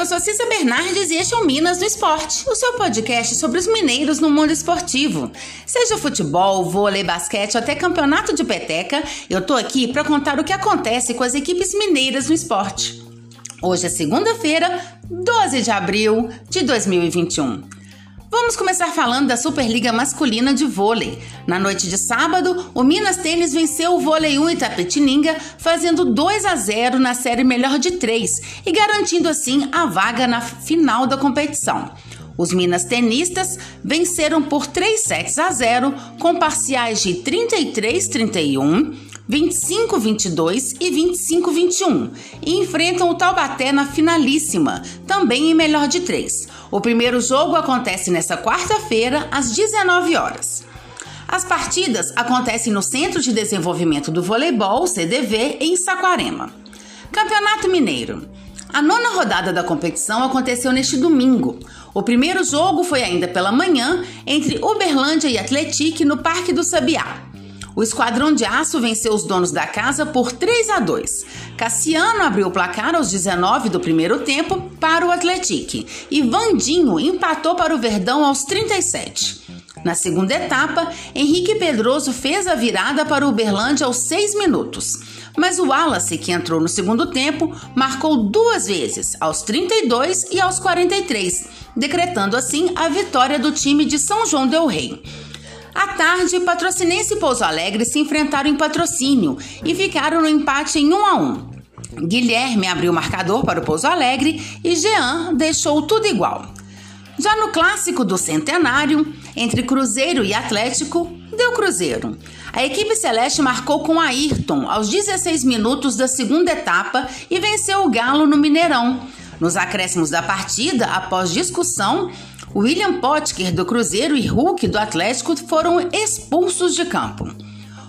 Eu sou Cissa Bernardes e este é o Minas no Esporte, o seu podcast sobre os mineiros no mundo esportivo. Seja futebol, vôlei, basquete ou até campeonato de peteca, eu tô aqui para contar o que acontece com as equipes mineiras no esporte. Hoje é segunda-feira, 12 de abril de 2021. Vamos começar falando da Superliga Masculina de Vôlei. Na noite de sábado, o Minas Tênis venceu o Vôlei 1 Itapetininga, fazendo 2 a 0 na série melhor de 3 e garantindo assim a vaga na final da competição. Os Minas Tenistas venceram por 3 sets a 0, com parciais de 33-31, 25-22 e 25-21, e enfrentam o Taubaté na finalíssima, também em melhor de 3. O primeiro jogo acontece nesta quarta-feira, às 19 horas. As partidas acontecem no Centro de Desenvolvimento do Voleibol, CDV, em Saquarema. Campeonato Mineiro. A nona rodada da competição aconteceu neste domingo. O primeiro jogo foi ainda pela manhã entre Uberlândia e Atletique no Parque do Sabiá. O Esquadrão de Aço venceu os donos da casa por 3 a 2. Cassiano abriu o placar aos 19 do primeiro tempo para o Atlético e Vandinho empatou para o Verdão aos 37. Na segunda etapa, Henrique Pedroso fez a virada para o Uberlândia aos 6 minutos. Mas o Wallace, que entrou no segundo tempo, marcou duas vezes, aos 32 e aos 43, decretando assim a vitória do time de São João Del Rei. À tarde, Patrocinense e Pouso Alegre se enfrentaram em patrocínio e ficaram no empate em 1 a 1. Guilherme abriu o marcador para o Pouso Alegre e Jean deixou tudo igual. Já no clássico do centenário, entre Cruzeiro e Atlético, deu Cruzeiro. A equipe celeste marcou com Ayrton aos 16 minutos da segunda etapa e venceu o Galo no Mineirão. Nos acréscimos da partida, após discussão, William Potker do Cruzeiro e Hulk do Atlético foram expulsos de campo.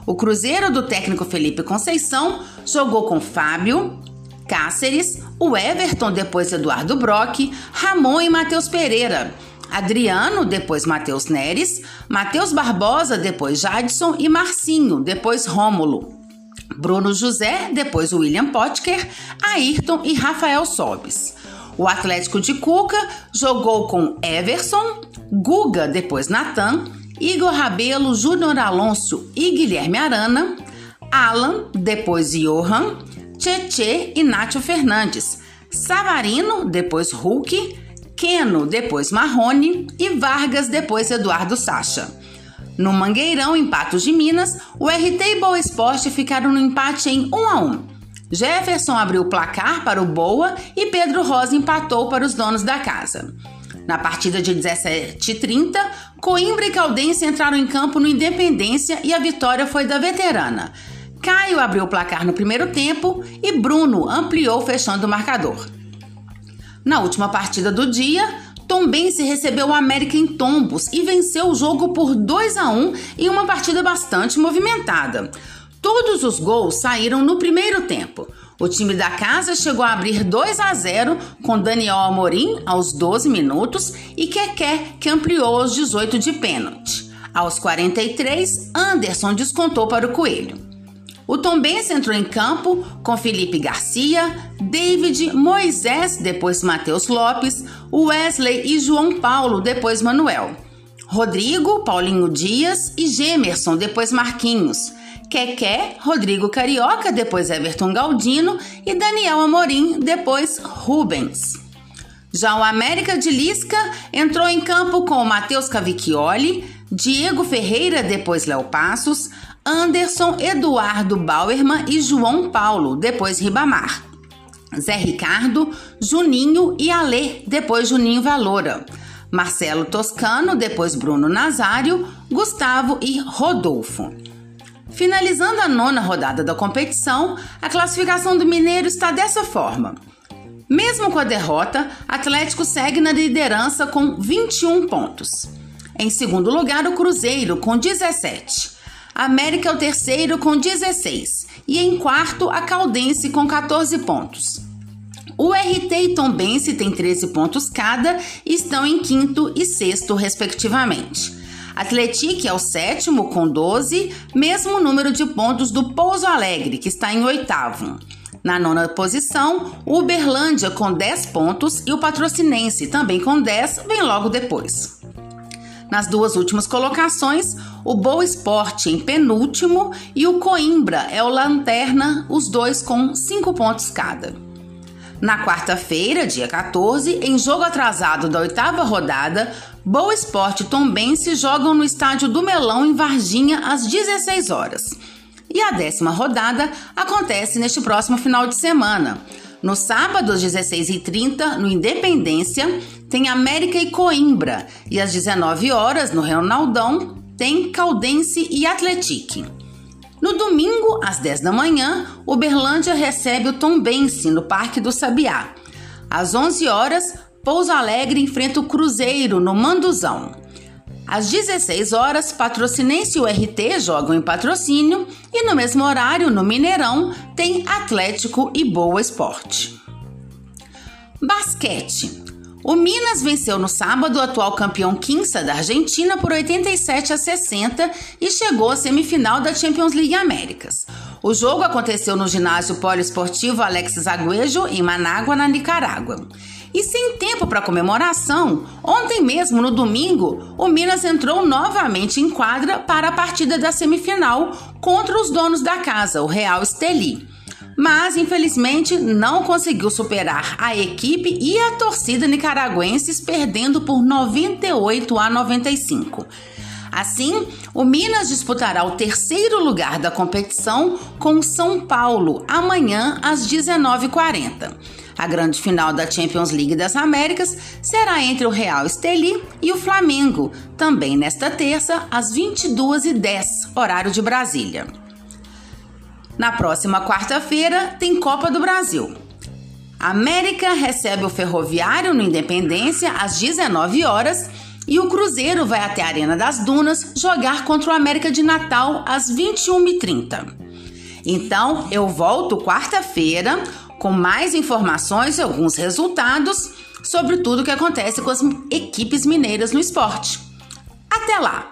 O Cruzeiro do técnico Felipe Conceição jogou com Fábio, Cáceres, o Everton, depois Eduardo Brock, Ramon e Matheus Pereira, Adriano, depois Matheus Neres, Matheus Barbosa, depois Jadson e Marcinho, depois Rômulo. Bruno José, depois William Potker, Ayrton e Rafael Sobes. O Atlético de Cuca jogou com Everson, Guga, depois Natan, Igor Rabelo, Júnior Alonso e Guilherme Arana, Alan, depois Johan, Tietê e Nátio Fernandes, Savarino, depois Hulk, Keno, depois Marrone e Vargas, depois Eduardo Sacha. No Mangueirão, em Patos de Minas, o RT e Boa Esporte ficaram no empate em 1 a 1. Jefferson abriu o placar para o Boa e Pedro Rosa empatou para os donos da casa. Na partida de 17h30, Coimbra e Caldense entraram em campo no Independência e a vitória foi da veterana. Caio abriu o placar no primeiro tempo e Bruno ampliou fechando o marcador. Na última partida do dia, Tombense recebeu o América em Tombos e venceu o jogo por 2 a 1 em uma partida bastante movimentada. Todos os gols saíram no primeiro tempo. O time da casa chegou a abrir 2 a 0 com Daniel Amorim aos 12 minutos e Keké que ampliou aos 18 de pênalti. Aos 43, Anderson descontou para o Coelho. O Tombense entrou em campo com Felipe Garcia, David, Moisés, depois Matheus Lopes, Wesley e João Paulo, depois Manuel. Rodrigo, Paulinho Dias e Gemerson, depois Marquinhos. Keké, Rodrigo Carioca, depois Everton Galdino e Daniel Amorim, depois Rubens. Já o América de Lisca entrou em campo com Matheus Cavicchioli, Diego Ferreira, depois Léo Passos, Anderson Eduardo Bauerman e João Paulo, depois Ribamar. Zé Ricardo, Juninho e Alê, depois Juninho Valora. Marcelo Toscano, depois Bruno Nazário, Gustavo e Rodolfo. Finalizando a nona rodada da competição, a classificação do Mineiro está dessa forma. Mesmo com a derrota, Atlético segue na liderança com 21 pontos. Em segundo lugar, o Cruzeiro com 17. América é o terceiro com 16 e em quarto a Caldense com 14 pontos. O RT e Tombense têm 13 pontos cada e estão em quinto e sexto, respectivamente. Atletique é o sétimo com 12, mesmo número de pontos do Pouso Alegre, que está em oitavo. Na nona posição, Uberlândia com 10 pontos e o Patrocinense, também com 10, vem logo depois. Nas duas últimas colocações, o Boa Esporte em penúltimo e o Coimbra é o lanterna, os dois com 5 pontos cada. Na quarta-feira, dia 14, em jogo atrasado da oitava rodada, Boa Esporte e Tombense jogam no estádio do Melão, em Varginha, às 16 horas. E a décima rodada acontece neste próximo final de semana. No sábado, às 16h30, no Independência, tem América e Coimbra. E às 19 horas, no Ronaldão, tem Caldense e Atletique. No domingo, às 10 da manhã, Uberlândia recebe o Tombense no Parque do Sabiá. Às 11 horas, Pouso Alegre enfrenta o Cruzeiro no Manduzão. Às 16 horas, Patrocinense e o RT jogam em patrocínio e no mesmo horário, no Mineirão, tem Atlético e Boa Esporte. Basquete. O Minas venceu no sábado o atual campeão Quinça da Argentina por 87 a 60 e chegou à semifinal da Champions League Américas. O jogo aconteceu no ginásio poliesportivo Alexis Agüejo, em Manágua, na Nicarágua. E sem tempo para comemoração, ontem mesmo, no domingo, o Minas entrou novamente em quadra para a partida da semifinal contra os donos da casa, o Real Esteli. Mas, infelizmente, não conseguiu superar a equipe e a torcida nicaragüenses, perdendo por 98 a 95. Assim, o Minas disputará o terceiro lugar da competição com São Paulo amanhã às 19h40. A grande final da Champions League das Américas será entre o Real Esteli e o Flamengo, também nesta terça, às 22h10, horário de Brasília. Na próxima quarta-feira, tem Copa do Brasil. América recebe o Ferroviário no Independência às 19 horas e o Cruzeiro vai até a Arena das Dunas jogar contra o América de Natal às 21h30. Então, eu volto quarta-feira com mais informações e alguns resultados sobre tudo o que acontece com as equipes mineiras no esporte. Até lá!